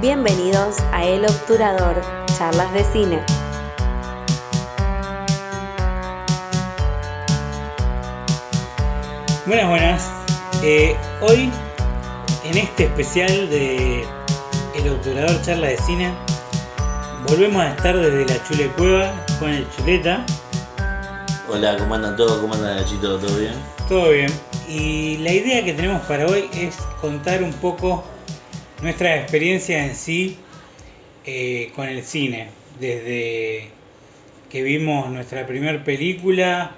Bienvenidos a El Obturador, charlas de cine. Buenas, buenas. Eh, hoy, en este especial de El Obturador Charla de Cine, volvemos a estar desde la Chule Cueva con el Chuleta. Hola, ¿cómo andan todos? ¿Cómo andan Nachito? ¿Todo bien? Todo bien. Y la idea que tenemos para hoy es contar un poco nuestra experiencia en sí eh, con el cine. Desde que vimos nuestra primera película,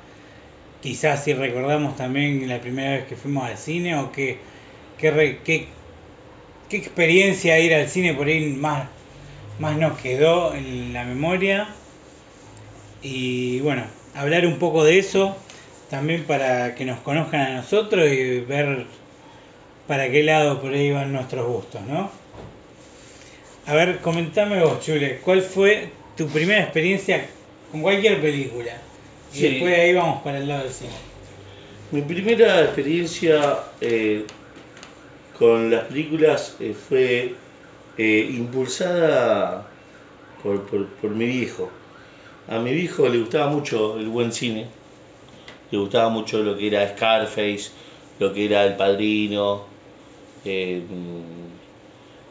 quizás si recordamos también la primera vez que fuimos al cine o qué, qué, qué experiencia ir al cine por ahí más, más nos quedó en la memoria. Y bueno, hablar un poco de eso, también para que nos conozcan a nosotros y ver para qué lado por ahí van nuestros gustos, ¿no? A ver, comentame vos, Chule, ¿cuál fue tu primera experiencia con cualquier película? Y Sí. después de ahí vamos para el lado del cine. Mi primera experiencia eh, con las películas eh, fue eh, impulsada por, por- por mi viejo. A mi viejo le gustaba mucho el buen cine, le gustaba mucho lo que era Scarface, lo que era El Padrino, eh,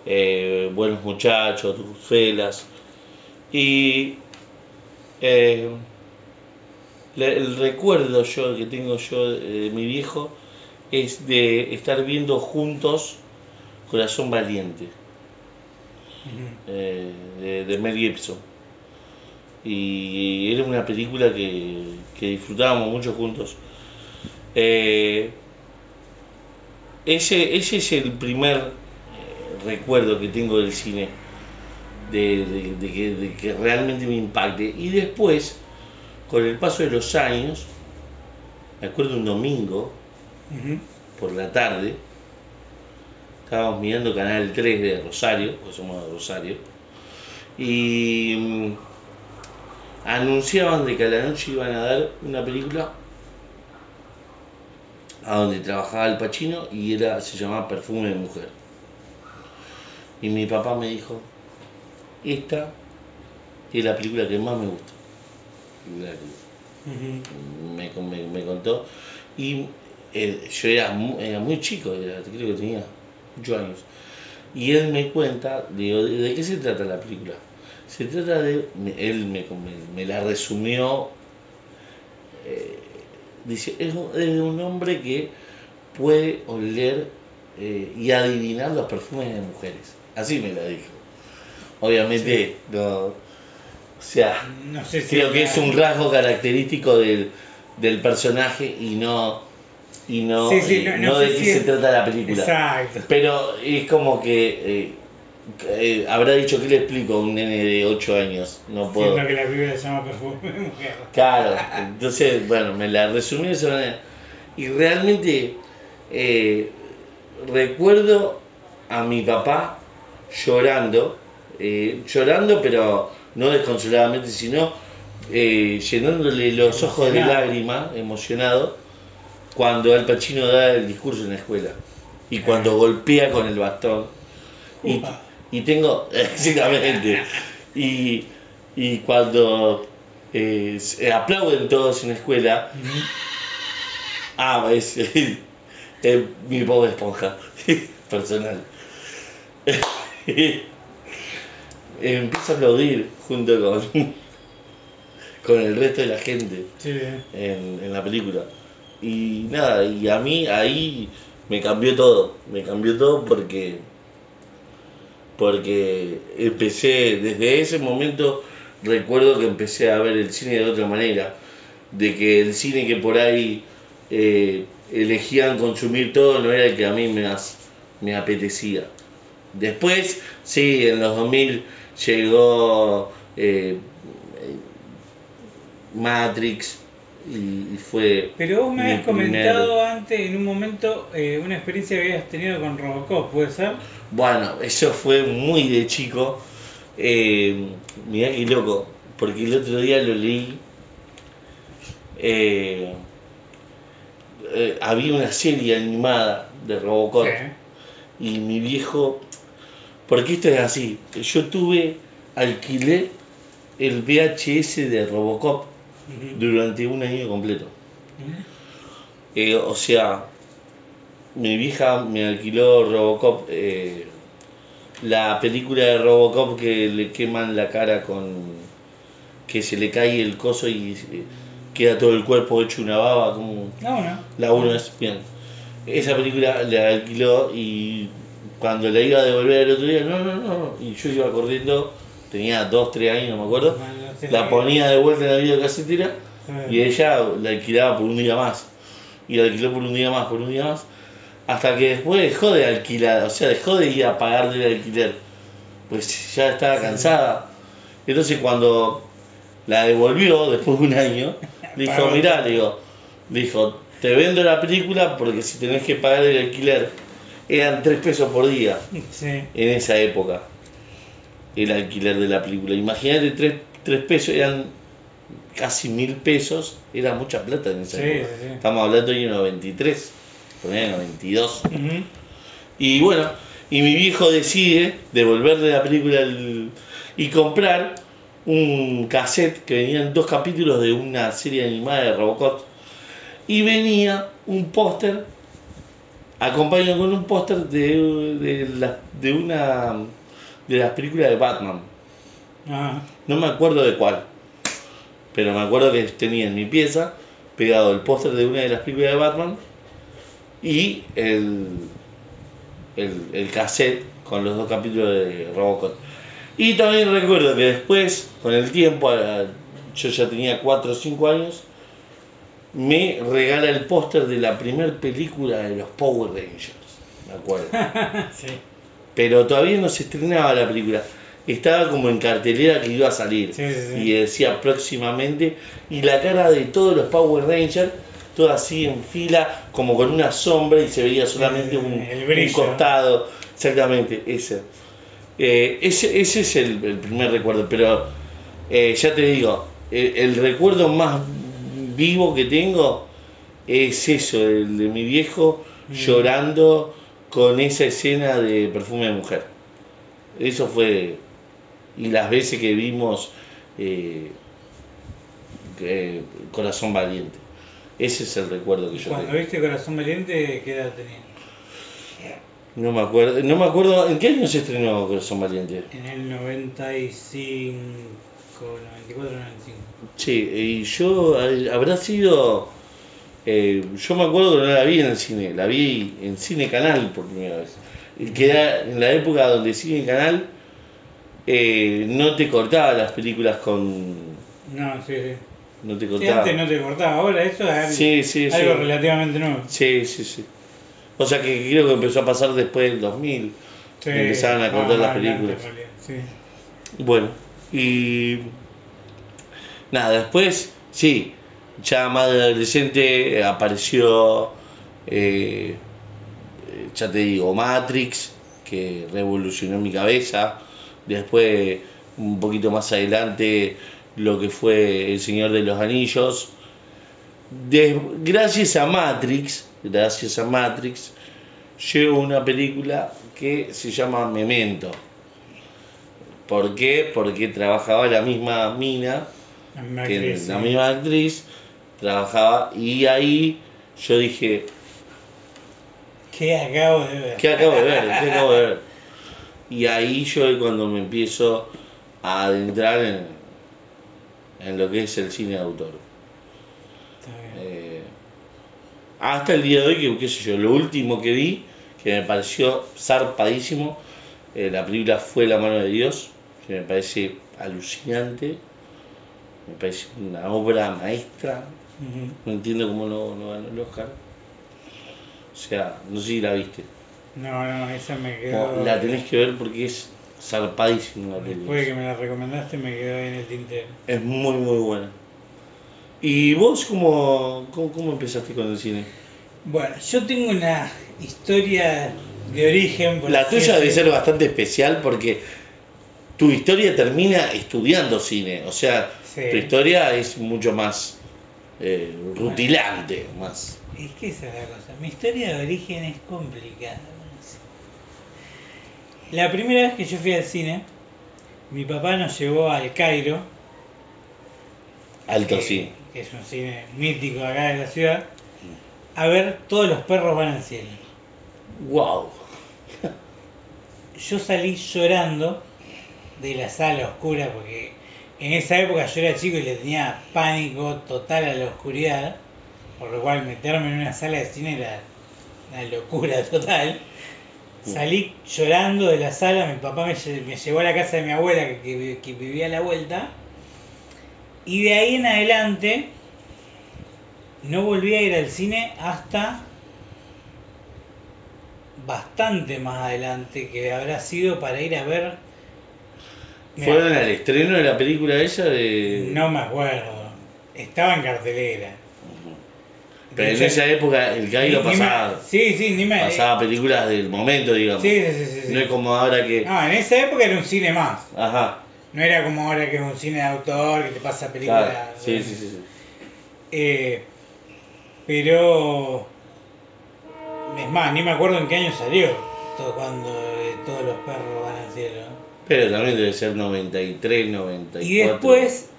eh, Buenos Muchachos, Felas. Y eh, Le- el recuerdo yo que tengo yo de mi viejo es de estar viendo juntos Corazón Valiente de, de Mel Gibson. Y era una película que, que disfrutábamos mucho juntos. Eh, ese, ese es el primer eh, recuerdo que tengo del cine de, de- de que, de que realmente me impacte. Y después con el paso de los años, me acuerdo un domingo por la tarde, estábamos mirando Canal 3 de Rosario, porque somos de Rosario, y mm, anunciaban de que a la noche iban a dar una película a donde trabajaba el Pachino y era, se llamaba Perfume de Mujer. Y mi papá me dijo, esta es la película que más me gusta. que- Ujú. me, me- me contó y eh, yo era muy, era muy chico, era- creo que tenía 8 años. Y él me cuenta, digo, ¿de, de qué se trata la película? Se trata de, él me, me- me la resumió, eh, dice, es, un- es de un hombre que puede oler eh, y adivinar los perfumes de mujeres. Así me la dijo. Obviamente, no, o sea, No sé si creo que es un rasgo característico del, del personaje y no y no, Sí, sí, eh, no- no no sé de qué si se es- trata la película. Exacto. Pero es como que eh, eh, habrá dicho que le explico a un nene de 8 años. No puedo. Siendo que la película se llama Perfume Mujer. Claro, entonces, bueno, me la resumí de esa manera. Y realmente eh, recuerdo a mi papá llorando, eh, llorando, pero no desconsoladamente, sino eh, llenándole los ojos de lágrimas, emocionado, cuando Al Pacino da el discurso en la escuela y cuando golpea con el bastón. Y. y tengo, exactamente, y, y cuando eh, aplauden todos en la escuela, ah, es, es mi pobre esponja personal. Empiezo a aplaudir junto con, con el resto de la gente Sí. en, en la película. Y nada, y a mí ahí me cambió todo, me cambió todo porque porque empecé desde ese momento recuerdo que empecé a ver el cine de otra manera, de que el cine que por ahí eh, elegían consumir todo no era el que a mí me, me apetecía. Después, sí, en los 2000 llegó eh, Matrix y, y fue Pero vos me habías comentado antes en un momento eh, una experiencia que habías tenido con Robocop, ¿puede ser? Bueno, eso fue muy de chico. Eh, mirá qué loco, porque el otro día lo leí. Eh, eh, había una serie animada de Robocop Sí. y mi viejo Porque esto es así. Yo tuve, alquilé el VHS de Robocop Durante un año completo. Eh, o sea, mi vieja me alquiló Robocop, eh, la película de Robocop que le queman la cara con. que se le cae el coso y eh, queda todo el cuerpo hecho una baba, como. No, no. La 1 es bien. Esa película la alquiló y cuando la iba a devolver el otro día, no, no, no. Y yo iba corriendo, tenía 2, 3 años, no me acuerdo. La ponía de vuelta en la videocasetera y ella la alquilaba por un día más. Y la alquiló por un día más, por un día más. Hasta que después dejó de alquilar, o sea, dejó de ir a pagarle el alquiler. Pues ya estaba cansada. Entonces cuando la devolvió después de un año, dijo, mirá, le digo, dijo, te vendo la película porque si tenés que pagar el alquiler, eran 3 pesos por día Sí. en esa época el alquiler de la película. Imagínate, 3, pesos eran casi mil pesos, era mucha plata en esa Sí, época. sí, sí. Estamos hablando de 92, ponele 92. Ujú. Y bueno, y mi viejo decide devolverle la película al- y comprar un cassette que venían dos capítulos de una serie animada de Robocop. Y venía un póster, acompañado con un póster de, de, la- de una de las películas de Batman. Ah, No me acuerdo de cuál. Pero me acuerdo que tenía en mi pieza pegado el póster de una de las películas de Batman y el, el, el cassette con los dos capítulos de Robocop. Y también recuerdo que después, con el tiempo, yo ya tenía 4 o 5 años, me regala el póster de la primera película de los Power Rangers. Me acuerdo sí. pero todavía no se estrenaba la película. Estaba como en cartelera que iba a salir. Sí, sí, sí. y decía próximamente y la cara de todos los Power Rangers toda así en fila como con una sombra y se veía solamente un, un costado. Exactamente ese. Eh, ese, ese es el, el primer recuerdo pero eh, ya te digo el, el recuerdo más vivo que tengo es eso el de mi viejo Mm. llorando con esa escena de perfume de mujer. Eso fue y las veces que vimos eh, Corazón Valiente. Ese es el recuerdo que yo Cuando tengo. viste Corazón Valiente, ¿qué edad tenías? No me acuerdo, no me acuerdo en qué año se estrenó Corazón Valiente. En el 95, 94, 95. Sí, y yo eh, habrá sido eh, yo me acuerdo que no la vi en el cine, la vi en Cine Canal por primera vez. Que era en la época donde Cine Canal eh, no te cortaba las películas con No, sí, sí. no te Sí, cortaba. antes no te cortaba, ahora eso es algo, Sí, sí, algo relativamente nuevo. Sí, sí, sí. O sea que creo que empezó a pasar después del 2000. Sí, Empezaron a cortar las películas. Bueno, y nada, después, sí, ya más de adolescente apareció, eh, ya te digo, Matrix, que revolucionó mi cabeza. Después, un poquito más adelante, lo que fue El Señor de los Anillos. De- gracias a Matrix, gracias a Matrix, llegó una película que se llama Memento. ¿Por qué? Porque trabajaba la misma mina, La misma que actriz, la sí. misma actriz, trabajaba y ahí yo dije, ¿Qué acabo de ver? ¿qué acabo de ver? ¿Qué acabo de ver? Y ahí yo es cuando me empiezo a adentrar en, en lo que es el cine de autor. Está bien. Eh, hasta el día de hoy, que qué sé yo, lo último que vi, que me pareció zarpadísimo, eh, la película fue La mano de Dios, que me parece alucinante, me parece una obra maestra, no entiendo cómo no, no ganó el Oscar. O sea, no sé si la viste. No, no, esa me quedó. No, la tenés que ver porque es zarpadísima la película. Después de que me la recomendaste, me quedó ahí en el tintero. Es muy, muy buena. ¿Y vos cómo, cómo, cómo empezaste con el cine? Bueno, yo tengo una historia de origen. por La tuya debe ser bastante especial porque tu historia termina estudiando cine. O sea, Sí. tu historia es mucho más eh, rutilante, más. Es que esa es la cosa. Mi historia de origen es complicada. La primera vez que yo fui al cine, mi papá nos llevó al Cairo, Alto que, sí. que es un cine mítico acá de la ciudad, a ver Todos los perros van al cielo. Wow. Yo salí llorando de la sala oscura porque en esa época yo era chico y le tenía pánico total a la oscuridad, por lo cual meterme en una sala de cine era una locura total. Salí llorando de la sala, mi papá me, me llevó a la casa de mi abuela que, que- que vivía a la vuelta y de ahí en adelante no volví a ir al cine hasta bastante más adelante que habrá sido para ir a ver ¿Fueron al estreno de la película esa de.? no me acuerdo estaba en cartelera Pero en esa época el Cairo ni me- pasaba, sí sí ni me pasaba películas del momento, digamos. sí, sí, sí, sí, sí. No es como ahora que. No, en esa época era un cine más Ajá. no era como ahora que es un cine de autor que te pasa películas Claro. Sí, sí, sí. sí. Eh, pero es más ni me acuerdo en qué año salió todo, cuando eh, todos los perros van al cielo Pero también debe ser 93, 94. Y después,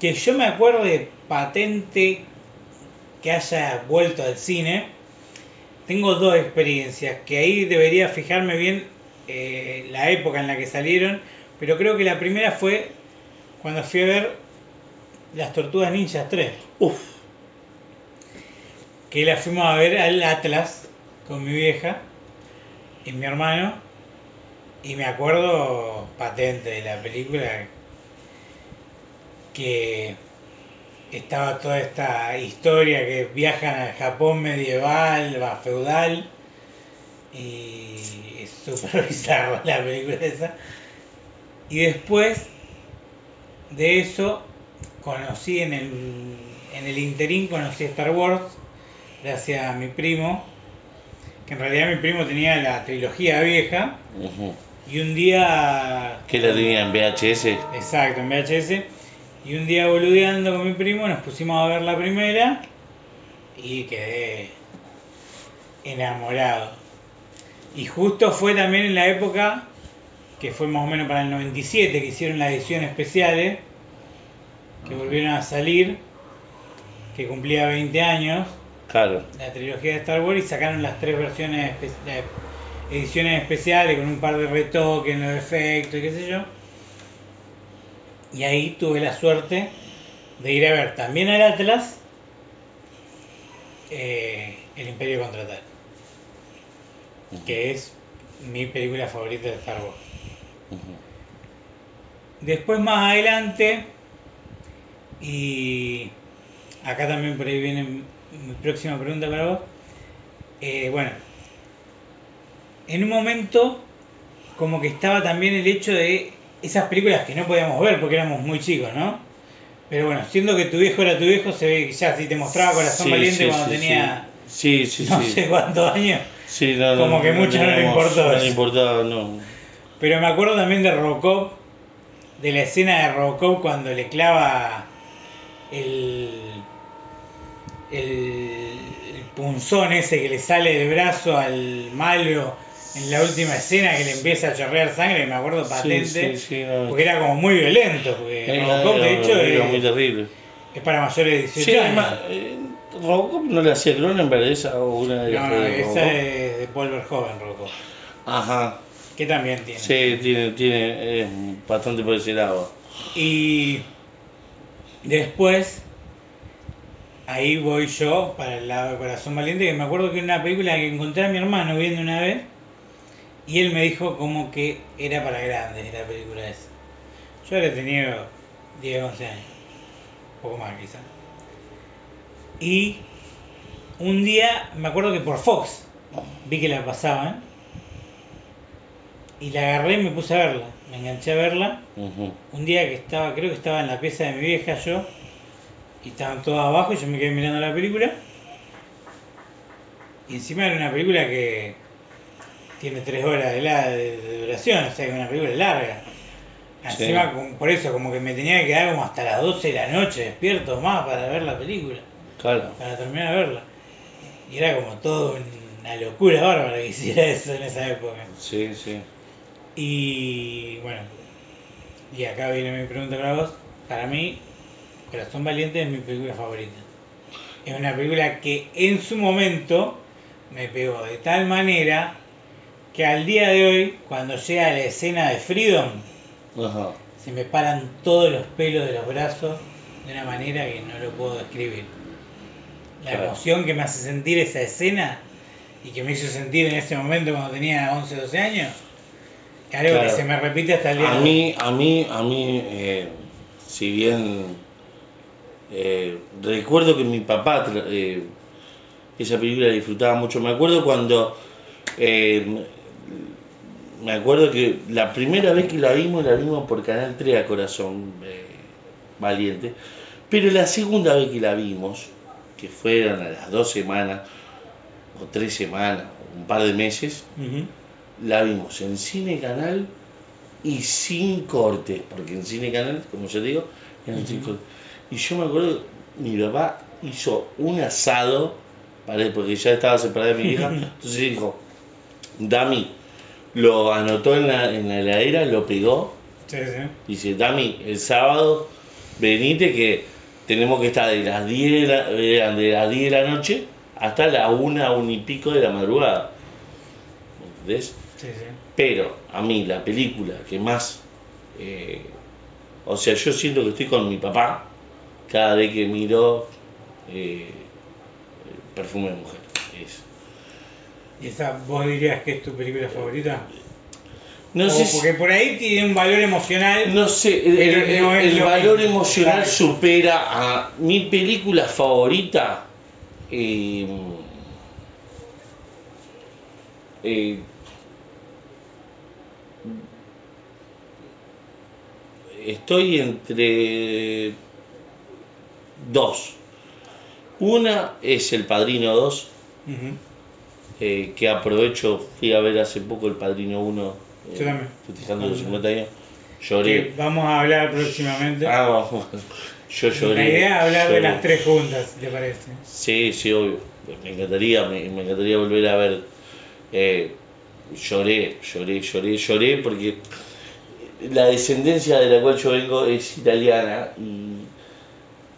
que yo me acuerdo de patente que haya vuelto al cine, tengo dos experiencias, que ahí debería fijarme bien eh, la época en la que salieron, pero creo que la primera fue cuando fui a ver Las Tortugas Ninjas 3, Uf. que la fuimos a ver al Atlas con mi vieja y mi hermano, y me acuerdo patente de la película que estaba toda esta historia que viajan al Japón medieval, va feudal, y es súper bizarra la película esa. Y después de eso conocí en el, en el interín, conocí Star Wars, gracias a mi primo, que en realidad mi primo tenía la trilogía vieja, y un día... ¿Qué la tenía en VHS? Exacto, en VHS. Y un día boludeando con mi primo nos pusimos a ver la primera y quedé enamorado. Y justo fue también en la época que fue más o menos para el 97 que hicieron las ediciones especiales, que volvieron a salir, que cumplía 20 años, Claro. la trilogía de Star Wars y sacaron las tres versiones, espe- eh, ediciones especiales con un par de retoques en los efectos y qué sé yo. Y ahí tuve la suerte de ir a ver también al Atlas eh, El Imperio Contraataca, que es mi película favorita de Star Wars. Después más adelante, y acá también por ahí viene mi mi próxima pregunta para vos. Eh, bueno, en un momento como que estaba también el hecho de esas películas que no podíamos ver porque éramos muy chicos, ¿no? Pero bueno, siendo que tu viejo era tu viejo, se ve que ya si te mostraba Corazón Sí, Valiente sí, cuando tenía Sí, sí, no sé cuántos años. Sí, no, como que mucho no le importó No le importaba, no. Pero me acuerdo también de Robocop, de la escena de Robocop cuando le clava el, el, el punzón ese que le sale del brazo al malo en la última escena que le empieza a chorrear sangre, me acuerdo patente, Sí, sí, sí, no. porque era como muy violento, porque Era- Robocop de hecho era muy es, terrible. es para mayores de 18 Sí, años. además, eh, Robocop no le hacía Cronenberg esa o una de las no, no, de esa es de Paul Verhoeven, Robocop, Ajá. que también tiene. Sí, tiene, tiene es bastante por ese lado. Y después, ahí voy yo para el lado de Corazón Valiente, que me acuerdo que era una película que encontré a mi hermano viendo una vez, y él me dijo como que era para grandes la película esa. Yo habría tenido 10, 11 años, un poco más quizás. Y un día, me acuerdo que por Fox, vi que la pasaban, y la agarré y me puse a verla, me enganché a verla. Un día que estaba, creo que estaba en la pieza de mi vieja yo, y estaban todos abajo y yo me quedé mirando la película. Y encima era una película que tiene tres horas de, la, de, de duración, o sea que es una película larga. Sí. Encima, como- por eso, como que me tenía que quedar como hasta las 12 de la noche despierto más para ver la película, Claro. para terminar de verla. Y era como todo una locura bárbara que hiciera eso en esa época. Sí, sí. Y bueno, y acá viene mi pregunta para vos. Para mí, Corazón Valiente es mi película favorita. Es una película que en su momento me pegó de tal manera que al día de hoy, cuando llega la escena de Freedom, Ajá. se me paran todos los pelos de los brazos de una manera que no lo puedo describir. La Claro. emoción que me hace sentir esa escena y que me hizo sentir en ese momento cuando tenía 11, 12 años, algo Claro. que se me repite hasta el día A de hoy. mí, a mí, a mí, eh, si bien eh, recuerdo que mi papá eh, esa película la disfrutaba mucho, me acuerdo cuando, eh, me acuerdo que la primera vez que la vimos, la vimos por Canal 3 a Corazón eh, Valiente, pero la segunda vez que la vimos, que fueron a las dos semanas, o tres semanas, un par de meses, la vimos en Cine Canal y sin corte, porque en Cine Canal, como yo digo, eran sin. Y yo me acuerdo, mi papá hizo un asado, porque ya estaba separada de mi hija, entonces dijo, Dami, lo anotó en la, en la heladera, lo pegó, Sí, sí. dice, Dami, el sábado venite que tenemos que estar de las 10 de la, eran de las 10 de la noche hasta la 1, 1 y pico de la madrugada. ¿Entendés? Sí, sí. Pero a mí la película que más, eh, o sea, yo siento que estoy con mi papá cada vez que miro eh, Perfume de Mujer. Es- ¿Y esa vos dirías que es tu película favorita? no O sé, si- porque por ahí tiene un valor emocional. no sé, el, valor emocional Claro. supera a mi película favorita. eh, eh, estoy entre dos. Una es El Padrino 2, Ujú. Eh, que aprovecho, fui a ver hace poco El Padrino 1, eh, festejando los Ah, 50 años. Que Lloré. vamos a hablar próximamente. Ah, vamos. Yo lloré. La idea es hablar de las tres juntas, ¿te parece? Sí, sí, obvio. Me encantaría, me, me encantaría volver a ver. Eh, lloré, lloré, lloré, lloré porque la descendencia de la cual yo vengo es italiana y,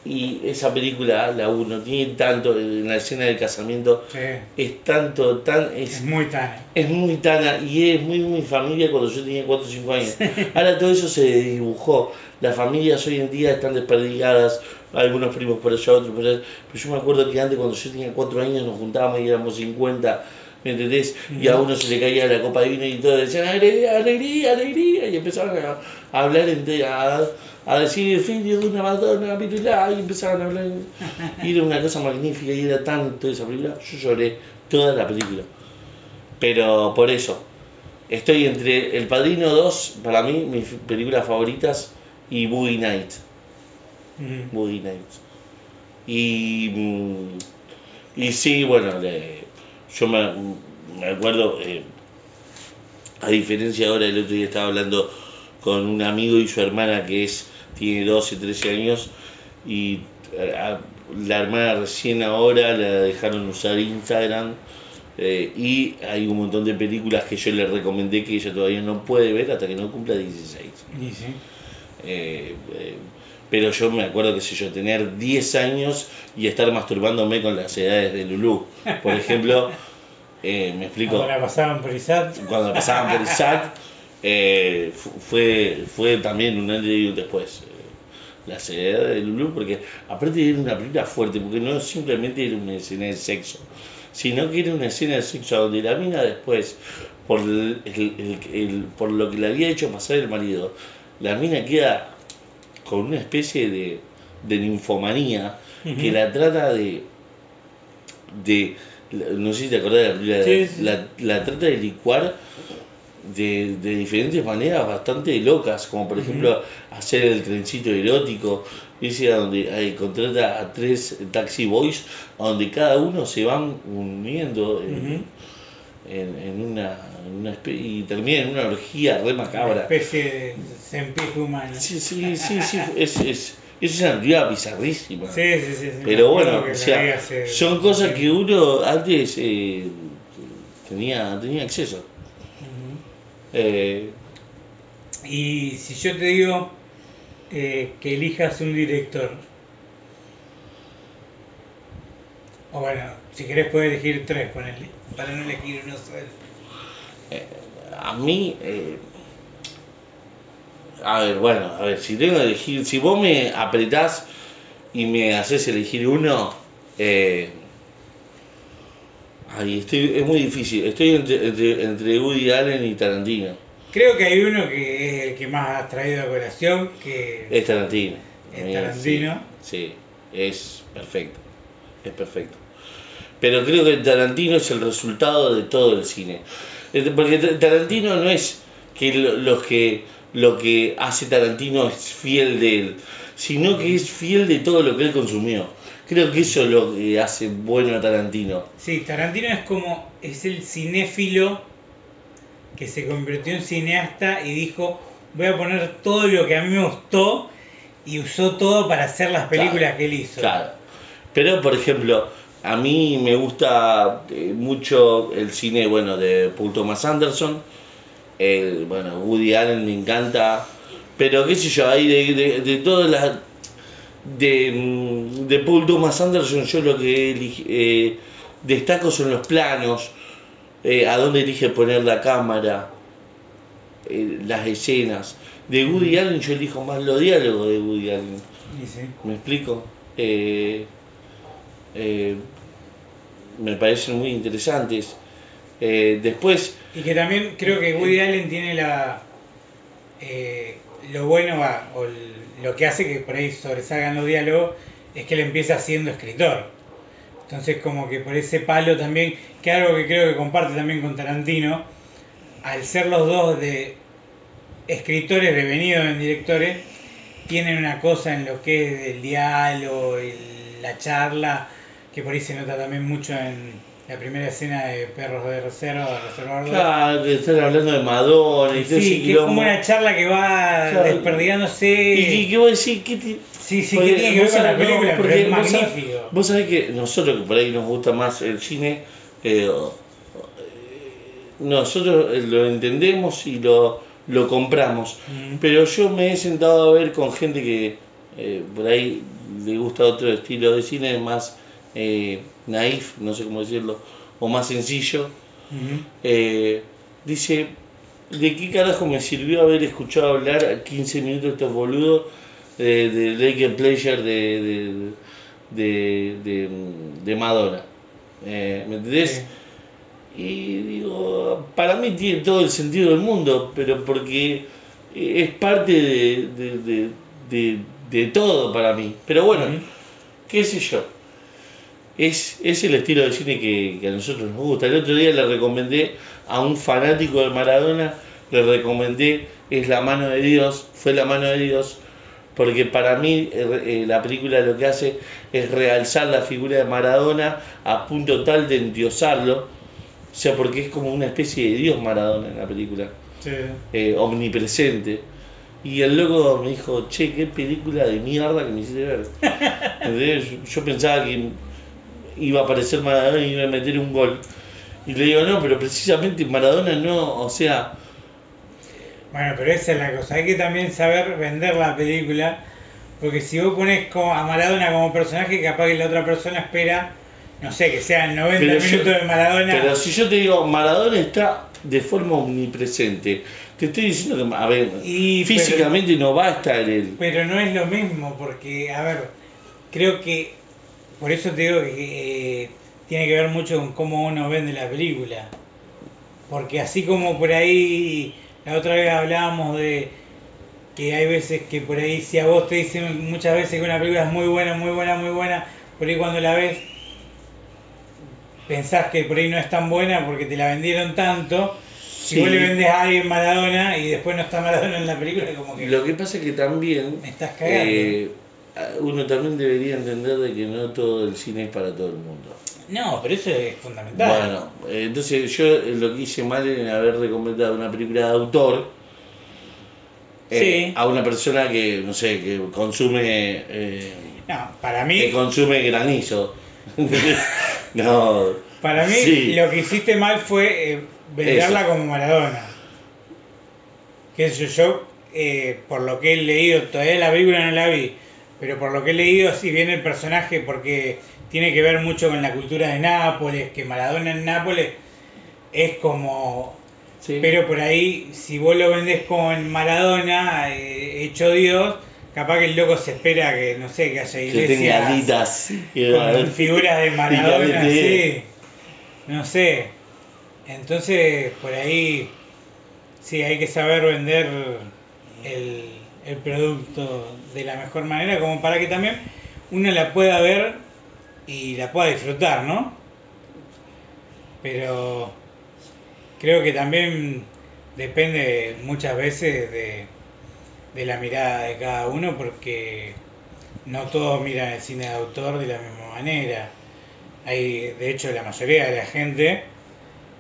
y esa película, la 1, tiene tanto, en la escena del casamiento, Sí. es tanto, tan, Es es, muy tan. es muy tana y es muy mi familia cuando yo tenía 4 o 5 años. Ahora todo eso se dibujó. Las familias hoy en día están desperdigadas, algunos primos por allá, otros por allá. Pero yo me acuerdo que antes cuando yo tenía 4 años nos juntábamos y éramos 50, ¿me entendés? Y a uno se le caía la copa de vino y todos decían alegría, alegría, alegría. Y empezaban a, a hablar, entre, a, a decir filio de una Madonna, pirulá, y empezaban a hablar. Y era una cosa magnífica y era tanto esa película. Yo lloré toda la película. Pero por eso, estoy entre El Padrino 2, para mí, mis películas favoritas, y Boogie Night. Ujú. Boogie Night. Y, mm, y sí, bueno, le- yo me, me acuerdo, eh, a diferencia ahora, el otro día estaba hablando con un amigo y su hermana que es tiene 12, 13 años y eh, a- la hermana recién ahora la dejaron usar Instagram eh, y hay un montón de películas que yo le recomendé que ella todavía no puede ver hasta que no cumpla 16. Y sí. Eh, eh, pero yo me acuerdo que sé yo, tener 10 años y estar masturbándome con las edades de Lulú. Por ejemplo, eh, me explico, Cuando la pasaban por ISAT. cuando pasaban por eh, fu- fue, fue también un antes y un después. eh, Las edades de Lulú, porque aparte era una película fuerte, porque no simplemente era una escena de sexo, sino que era una escena de sexo donde la mina después, por, el- el- el- el- por lo que le había hecho pasar el marido, la mina queda con una especie de, de ninfomanía que la trata de, de no sé si te acordás de la película, Sí, sí. La, la trata de licuar de, de diferentes maneras bastante locas, como por ejemplo hacer el trencito erótico, dice donde ahí contrata a tres taxi boys, donde cada uno se van uniendo en, en, en una, en una y termina en una orgía re Una macabra. especie de sempijo humano. Sí, sí, sí, sí, es, es, es una película bizarrísima. Sí, sí, sí. Pero bueno, o sea, son cosas que uno antes eh, tenía, tenía acceso. Eh, Y si yo te digo eh, que elijas un director, o bueno, si querés puedes elegir tres, ponele, para no elegir uno solo. Eh, a mí, eh, a ver, bueno, a ver, si tengo que elegir, si vos me apretás y me haces elegir uno, eh, ay, estoy, es muy difícil, estoy entre, entre, entre Woody Allen y Tarantino. Creo que hay uno que es el que más ha traído a colación, que Es Tarantino. Es Tarantino. Sí, sí, es perfecto, es perfecto. Pero creo que Tarantino es el resultado de todo el cine. Eh, Porque Ta- Tarantino no es que que lo que hace Tarantino es fiel de él, sino que es fiel de todo lo que él consumió. Creo que eso es lo que hace bueno a Tarantino. Sí, Tarantino es como, es el cinéfilo que se convirtió en cineasta y dijo, voy a poner todo lo que a mí me gustó y usó todo para hacer las películas Claro, que él hizo. Claro. Pero, por ejemplo, a mí me gusta eh, mucho el cine, bueno, de Paul Thomas Anderson. El, bueno, Woody Allen me encanta. Pero, qué sé yo, ahí de, de, de todas las... De, mm, de Paul Thomas Anderson yo lo que elige- eh, destaco son los planos, eh, a dónde elige poner la cámara, eh, las escenas. De Woody Allen yo elijo más los diálogos de Woody Allen. Sí. ¿Me explico? Eh, eh, me parecen muy interesantes. Eh, después, Y que también creo que Woody Allen tiene la eh, lo bueno va, o el- lo que hace que por ahí sobresalgan los diálogos es que él empieza siendo escritor. Entonces como que por ese palo también, que algo que creo que comparte también con Tarantino, al ser los dos de escritores devenidos en directores, tienen una cosa en lo que es el diálogo, la charla, que por ahí se nota también mucho en la primera escena de Perros de Reserva, Reserva Dogs. claro, que están hablando de Madonna y todo ese Sí, que es como una charla que va Claro. desperdigándose. Y que, que vos decís, ¿qué te- Sí, sí, porque que tiene que ver con la no, película, pero porque es vos sabés- magnífico. Vos sabés que nosotros, que por ahí nos gusta más el cine, eh, eh, nosotros eh, lo entendemos y lo, lo compramos. Mm. Pero yo me he sentado a ver con gente que eh, por ahí le gusta otro estilo de cine, más eh, naif, no sé cómo decirlo, o más sencillo. Eh, dice, ¿de qué carajo me sirvió haber escuchado hablar 15 minutos estos boludos de, de Lake and Pleasure de, de, de, de- Madonna? Eh, ¿Me entendés? Sí. Y digo, para mí tiene todo el sentido del mundo, pero porque es parte de, de, de, de- todo para mí. Pero bueno, qué sé yo. Es, es el estilo de cine que, que a nosotros nos gusta. El otro día le recomendé a un fanático de Maradona, le recomendé Es la mano de Dios, fue la mano de Dios, porque para mí eh, eh, la película lo que hace es realzar la figura de Maradona a punto tal de endiosarlo, o sea, porque es como una especie de Dios Maradona en la película Sí. eh, omnipresente. Y el loco me dijo, che, qué película de mierda que me hiciste ver. ¿Entendés? Yo, yo pensaba que iba a aparecer Maradona y iba a meter un gol. Y le digo, no, pero precisamente Maradona no, o sea, Bueno, pero esa es la cosa. Hay que también saber vender la película. Porque si vos pones a Maradona como personaje, capaz que la otra persona espera, no sé, que sean 90 Pero yo- minutos de Maradona. pero si yo te digo, Maradona está de forma omnipresente, te estoy diciendo que, a ver, Y, físicamente no va a estar él. Pero no es lo mismo, porque, a ver, creo que, por eso te digo que eh, tiene que ver mucho con cómo uno vende la película. Porque así como por ahí, la otra vez hablábamos de que hay veces que por ahí, si a vos te dicen muchas veces que una película es muy buena, muy buena, muy buena, por ahí cuando la ves, pensás que por ahí no es tan buena porque te la vendieron tanto. Si Sí. vos le vendes a alguien Maradona y después no está Maradona en la película, como que... Lo que pasa es que también Me estás cagando. eh, uno también debería entender de que no todo el cine es para todo el mundo. No, pero eso es fundamental. Bueno, eh, entonces yo eh, lo que hice mal en haber recomendado una película de autor eh, Sí. a una persona que, no sé, que consume eh, No, para que mí, consume granizo. no. para mí sí. lo que hiciste mal fue eh, venderla Eso. como Maradona. Que yo, yo eh, por lo que he leído, todavía la película no la vi, pero por lo que he leído, si bien el personaje, porque tiene que ver mucho con la cultura de Nápoles, que Maradona en Nápoles es como... Sí. Pero por ahí, si vos lo vendés con Maradona, eh, hecho Dios, capaz que el loco se espera que, no sé, que haya que tenga iglesias alitas. y- con figuras de Maradona, sí. No sé. Entonces, por ahí, sí, hay que saber vender el, el producto de la mejor manera, como para que también uno la pueda ver y la pueda disfrutar, ¿no? Pero creo que también depende muchas veces de, de la mirada de cada uno, porque no todos miran el cine de autor de la misma manera. Hay, de hecho, la mayoría de la gente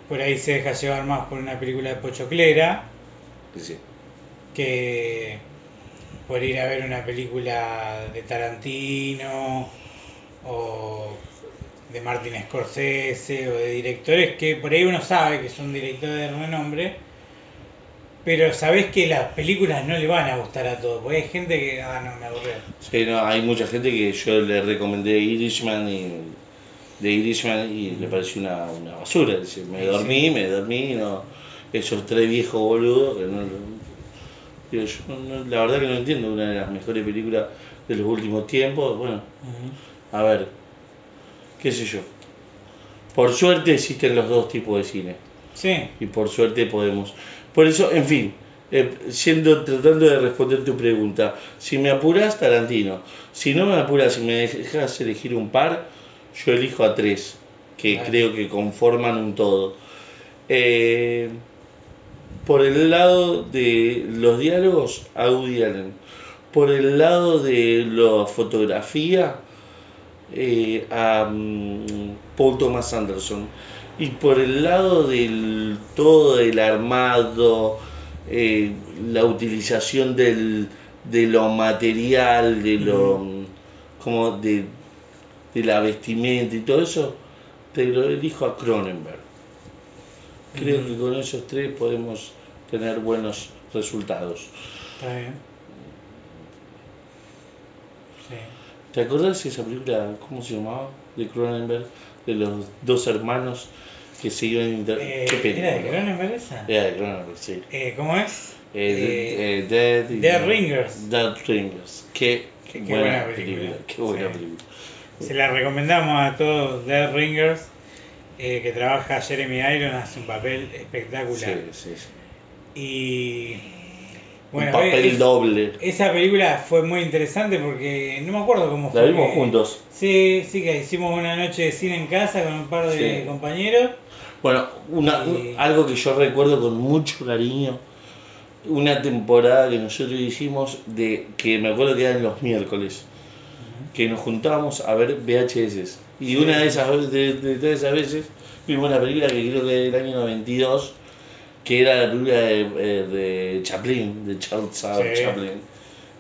por ahí se deja llevar más por una película de Pochoclera Sí. que por ir a ver una película de Tarantino o de Martin Scorsese o de directores que por ahí uno sabe que son directores de renombre, pero sabés que las películas no le van a gustar a todos, porque hay gente que, ah, no, me aburre. Sí, no, hay mucha gente que yo le recomendé Irishman y de Irishman y le pareció una, una basura. Me dormí, me dormí, no, esos tres viejos boludos que no, yo no- la verdad que no entiendo una de las mejores películas de los últimos tiempos. Bueno, a ver, qué sé yo. Por suerte existen los dos tipos de cine Sí, y por suerte podemos. Por eso, en fin, eh, siendo, tratando de responder tu pregunta, si me apuras, Tarantino. Si no me apuras, si me dejas elegir un par, yo elijo a tres, que creo que conforman un todo. Eh, por el lado de los diálogos, a Woody Allen. Por el lado de la fotografía, eh, a mm, Paul Thomas Anderson. Y por el lado del todo el armado, eh, la utilización del, de lo material, de lo mm, como de, de la vestimenta y todo eso, te lo elijo a Cronenberg. Creo que con esos tres podemos tener buenos resultados. está bien. Sí. ¿Te acordás de esa película, cómo se llamaba? De Cronenberg, de los dos hermanos que se iban a inter... Eh, ¿Qué película? ¿Era de Cronenberg esa? Era de Cronenberg, sí. Eh, ¿Cómo es? Eh, Eh, eh, Dead, Ringers. Dead Ringers. Qué, Qué- qué buena, buena película. película. Qué buena Sí. película. Se la recomendamos a todos Dead Ringers, eh, que trabaja Jeremy Irons, hace un papel espectacular. Sí, sí, sí. Y bueno, Un papel es- doble. esa película fue muy interesante porque no me acuerdo cómo La fue. vimos que- juntos. Sí, sí, que hicimos una noche de cine en casa con un par de Sí. compañeros. Bueno, una, Y- algo que yo recuerdo con mucho cariño, una temporada que nosotros hicimos de que me acuerdo que eran los miércoles, que nos juntábamos a ver VHS. Y una de esas, de, de todas esas veces vimos una película que creo que del año 92, que era la película de, eh, de Chaplin, de Charles Sí. Chaplin,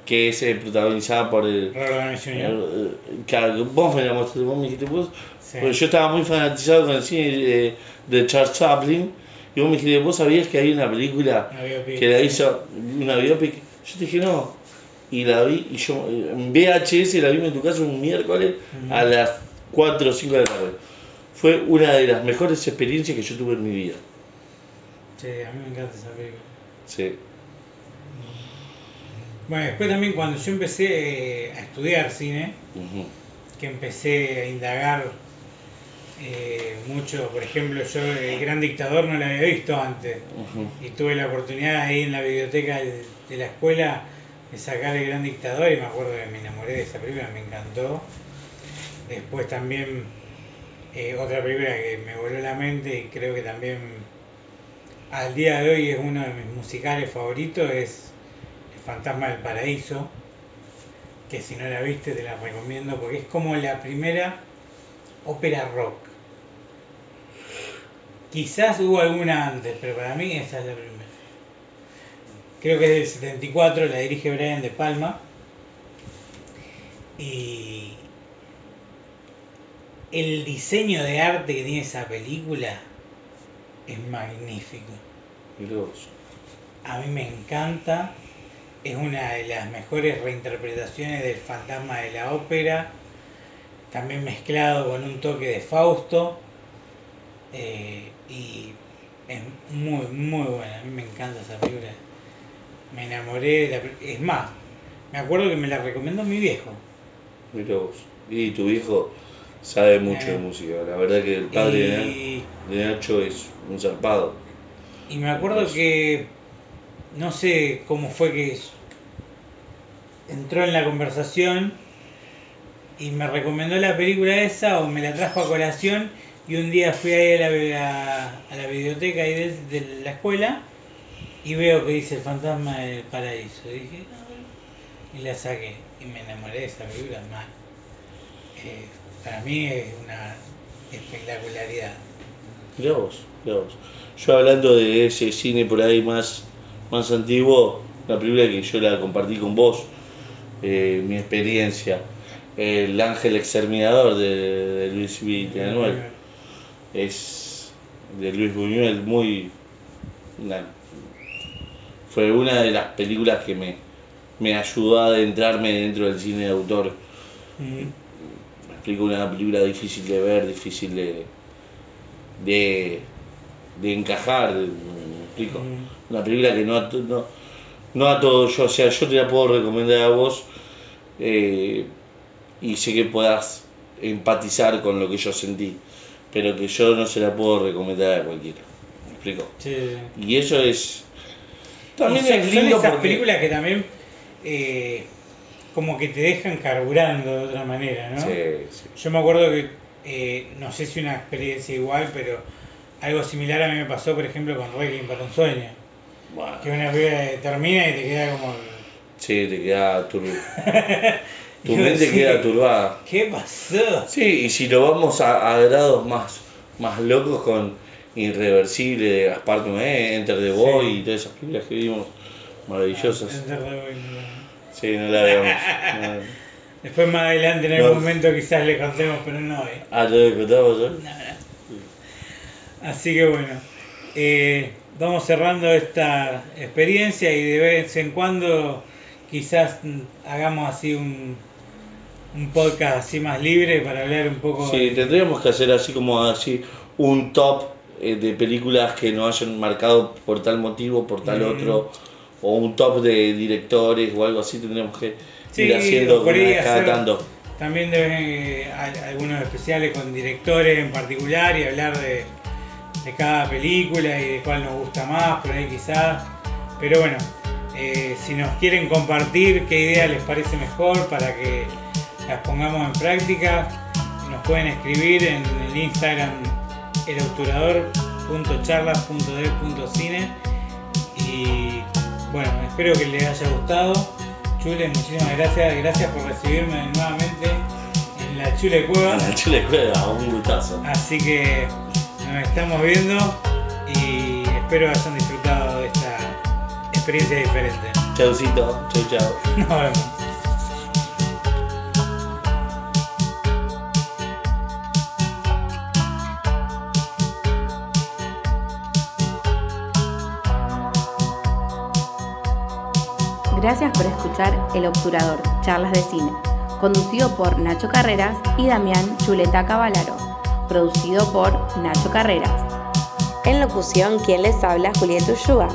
que es eh, protagonizada por el... Eh, claro, vos me la mostraste, vos me dijiste vos, Sí. porque yo estaba muy fanatizado con el cine de, de Charles Chaplin. Y vos me dijiste, ¿vos sabías que hay una película Una biopic. que la hizo una biopic? Yo te dije, no. Y la vi, y yo en VHS la vi en tu casa un miércoles a las 4 o 5 de la tarde. Fue una de las mejores experiencias que yo tuve en mi vida. Sí, a mí me encanta esa película. Sí. Bueno, después también cuando yo empecé eh, a estudiar cine, que empecé a indagar eh, mucho, por ejemplo, yo El Gran Dictador no la había visto antes y tuve la oportunidad ahí en la biblioteca de de la escuela de sacar El Gran Dictador y me acuerdo que me enamoré de esa película, me encantó. Después también eh, otra película que me voló la mente y creo que también al día de hoy es uno de mis musicales favoritos, es El Fantasma del Paraíso, que si no la viste te la recomiendo porque es como la primera ópera rock. Quizás hubo alguna antes, pero para mí esa es la primera. Creo que es del 74, la dirige Brian De Palma. Y el diseño de arte que tiene esa película es magnífico. Vos. A mí me encanta es una de las mejores reinterpretaciones del fantasma de la ópera, también mezclado con un toque de Fausto. eh, y es muy, muy buena. A mí me encanta esa película. Me enamoré de la Es más, me acuerdo que me la recomendó mi viejo. Mira vos. Y tu hijo sabe mucho de Eh. música. La verdad que el padre de Na- Y, de Nacho es un zarpado. y me acuerdo que no sé cómo fue que entró en la conversación y me recomendó la película esa o me la trajo a colación y un día fui ahí a la, a, la biblioteca ahí de, de la escuela y veo que dice el fantasma del paraíso. Y dije, y la saqué y me enamoré de esa película mal. Eh, para mí es una espectacularidad. Mirá vos, mirá vos. Yo hablando de ese cine por ahí más, más antiguo, una película que yo la compartí con vos, eh, mi experiencia, El Ángel Exterminador de, de Luis Villanueva, es de Luis Buñuel, muy... una- fue una de las películas que me, me ayudó a adentrarme dentro del cine de autor. Mm. Explico, una película difícil de ver, difícil de, de, de encajar, de- me explico. Mm. Una película que no no, no a todos, yo, o sea, yo te la puedo recomendar a vos eh, y sé que puedas empatizar con lo que yo sentí, pero que yo no se la puedo recomendar a cualquiera. ¿Me explico? Sí. Y eso es... También Y son- es son lindo esas porque... películas que también eh, como que te dejan carburando de otra manera, ¿no? Sí, sí. Yo me acuerdo que, eh, no sé si una experiencia igual, pero algo similar a mí me pasó, por ejemplo, con Requiem para un sueño. Bueno, Que una película termina y te queda como... sí, te queda turbio. Tu mente queda turbada. ¿Qué pasó? Sí, y si lo vamos a, a grados más, más locos con Irreversible de Gaspar Noé, Enter the Boy Sí. y todas esas películas que vimos maravillosas. Enter the no. Sí, no la veamos. No. Después más adelante en No. algún momento quizás le contemos, pero no hoy. Ah, ¿te lo contamos hoy? No, no. Así que bueno, eh, vamos cerrando esta experiencia y de vez en cuando quizás mm, hagamos así un, un podcast así más libre para hablar un poco. Sí, de- tendríamos que hacer así como así un top eh, de películas que nos hayan marcado por tal motivo, por tal Mm. otro, o un top de directores o algo así tendríamos que Sí, ir haciendo o por ahí una vez cada hacer- tanto. También de vez en- al- algunos especiales con directores en particular y hablar de, de cada película y de cuál nos gusta más, por ahí quizás. Pero bueno, eh, si nos quieren compartir qué idea les parece mejor para que las pongamos en práctica, nos pueden escribir en el Instagram elobturador.charlas.de.cine y bueno, espero que les haya gustado. Chule, muchísimas gracias, gracias por recibirme nuevamente en la Chule Cueva. La chile cueva, un gustazo. Así que nos estamos viendo y espero hayan disfrutado de esta experiencia diferente. Chaucito, chau chau. Nos vemos. Gracias por escuchar El Obturador, charlas de cine, conducido por Nacho Carreras y Damián Chuleta Cavalaro, producido por Nacho Carreras. En locución, quien les habla, Julieta Ulluga.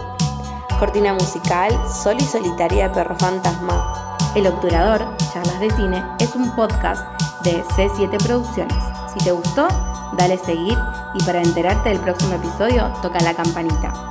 Cortina musical, Sol y Solitaria de Perro Fantasma. El Obturador, charlas de cine, es un podcast de C7 Producciones. Si te gustó, dale seguir y para enterarte del próximo episodio, toca la campanita.